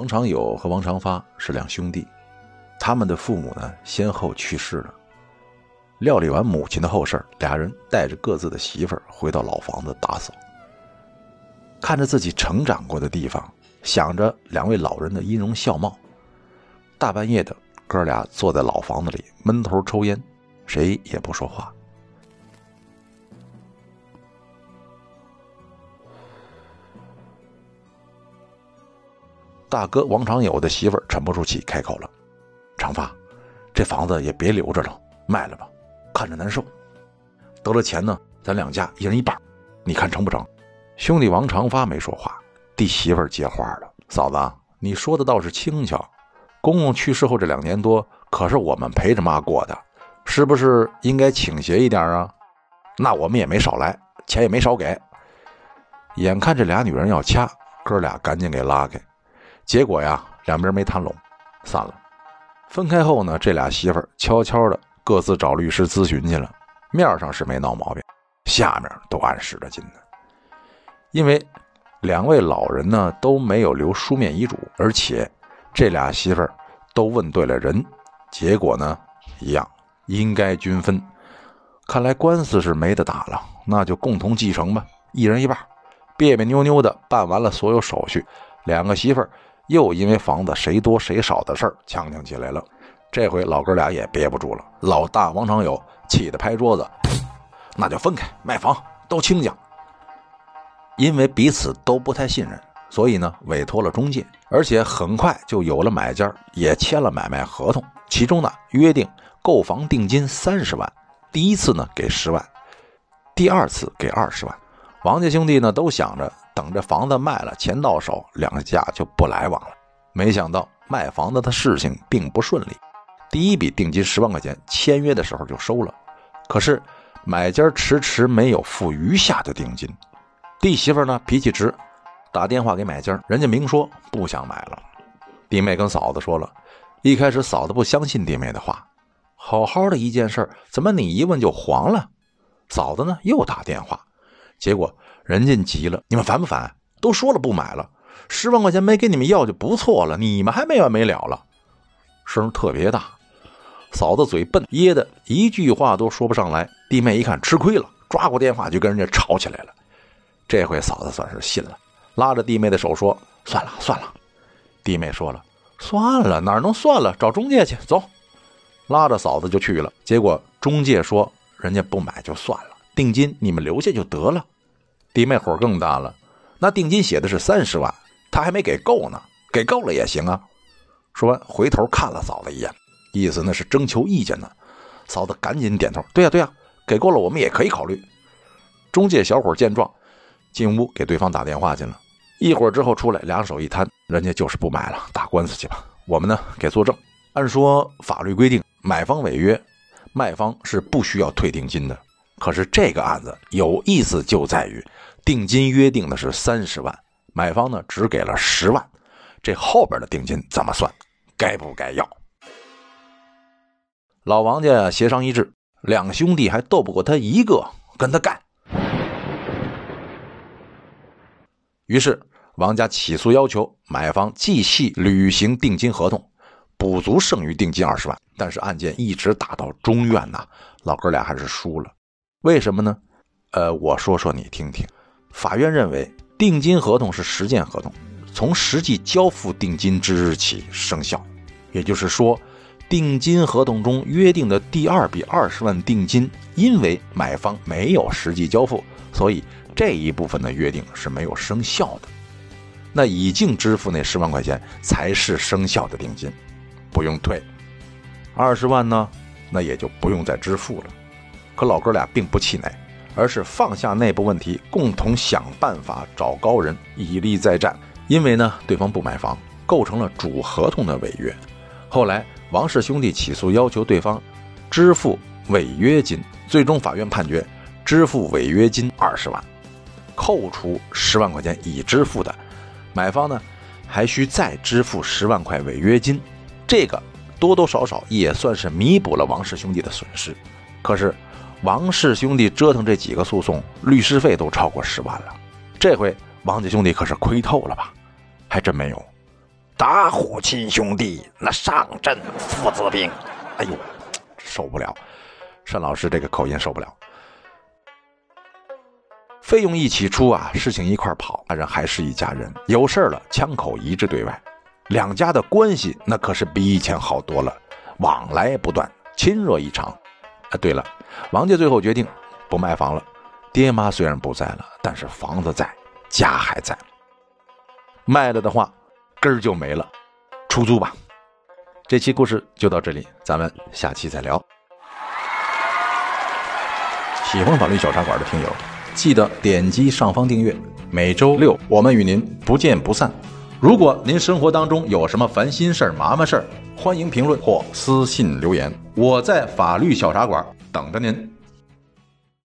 王长友和王长发是两兄弟，他们的父母呢先后去世了。料理完母亲的后事俩人带着各自的媳妇儿回到老房子打扫。看着自己成长过的地方，想着两位老人的音容笑貌，大半夜的，哥俩坐在老房子里闷头抽烟，谁也不说话。大哥王长友的媳妇沉不住气，开口了：“长发，这房子也别留着了，卖了吧，看着难受。得了钱呢，咱两家一人一半，你看成不成？”兄弟王长发没说话，弟媳妇接话了：“嫂子，你说的倒是轻巧。公公去世后这两年多，可是我们陪着妈过的，是不是应该倾斜一点啊？那我们也没少来，钱也没少给。眼看这俩女人要掐，哥俩赶紧给拉开。”结果呀，两边没谈拢，散了。分开后呢，这俩媳妇儿悄悄的各自找律师咨询去了。面上是没闹毛病，下面都暗使着劲呢。因为两位老人呢都没有留书面遗嘱，而且这俩媳妇儿都问对了人，结果呢一样，应该均分。看来官司是没得打了，那就共同继承吧，一人一半。别别扭扭的办完了所有手续，两个媳妇儿。又因为房子谁多谁少的事儿呛呛起来了，这回老哥俩也憋不住了。老大王长友气得拍桌子：“那就分开卖房，都清家。”因为彼此都不太信任，所以呢委托了中介，而且很快就有了买家，也签了买卖合同。其中呢约定购房定金三十万，第一次呢给十万，第二次给二十万。王家兄弟呢都想着。等着房子卖了，钱到手，两家就不来往了。没想到卖房子的事情并不顺利。第一笔定金十万块钱，签约的时候就收了，可是买家迟迟没有付余下的定金。弟媳妇呢脾气直，打电话给买家，人家明说不想买了。弟妹跟嫂子说了，一开始嫂子不相信弟妹的话，好好的一件事，怎么你一问就黄了？嫂子呢又打电话，结果。人家急了，你们烦不烦？都说了不买了，十万块钱没给你们要就不错了，你们还没完没了了，声特别大。嫂子嘴笨，噎的一句话都说不上来。弟妹一看吃亏了，抓过电话就跟人家吵起来了。这回嫂子算是信了，拉着弟妹的手说：“算了算了。”弟妹说了：“算了，哪能算了？找中介去，走。”拉着嫂子就去了。结果中介说：“人家不买就算了，定金你们留下就得了。”弟妹火更大了，那定金写的是三十万，他还没给够呢，给够了也行啊。说完，回头看了嫂子一眼，意思那是征求意见呢。嫂子赶紧点头：“对呀，对呀，给够了，我们也可以考虑。”中介小伙见状，进屋给对方打电话去了。一会儿之后出来，两手一摊，人家就是不买了，打官司去吧。我们呢，给作证。按说法律规定，买方违约，卖方是不需要退定金的。可是这个案子有意思就在于。定金约定的是三十万，买方呢只给了十万，这后边的定金怎么算？该不该要？老王家协商一致，两兄弟还斗不过他一个，跟他干。于是王家起诉要求买方继续履行定金合同，补足剩余定金二十万。但是案件一直打到中院呐，老哥俩还是输了。为什么呢？呃，我说说你听听。法院认为，定金合同是实践合同，从实际交付定金之日起生效。也就是说，定金合同中约定的第二笔二十万定金，因为买方没有实际交付，所以这一部分的约定是没有生效的。那已经支付那十万块钱才是生效的定金，不用退。二十万呢，那也就不用再支付了。可老哥俩并不气馁。而是放下内部问题，共同想办法找高人，以利再战。因为呢，对方不买房，构成了主合同的违约。后来，王氏兄弟起诉要求对方支付违约金，最终法院判决支付违约金二十万，扣除十万块钱已支付的，买方呢还需再支付十万块违约金。这个多多少少也算是弥补了王氏兄弟的损失。可是，王氏兄弟折腾这几个诉讼，律师费都超过十万了。这回王家兄弟可是亏透了吧？还真没有。打虎亲兄弟，那上阵父子兵。哎呦，受不了！单老师这个口音受不了。费用一起出啊，事情一块跑，那人还是一家人。有事了，枪口一致对外，两家的关系那可是比以前好多了，往来不断，亲热异常。啊，对了，王家最后决定不卖房了。爹妈虽然不在了，但是房子在，家还在。卖了的话。根儿就没了，出租吧。这期故事就到这里，咱们下期再聊。喜欢法律小茶馆的听友，记得点击上方订阅。每周六我们与您不见不散。如果您生活当中有什么烦心事儿、麻烦事儿，欢迎评论或私信留言，我在法律小茶馆等着您。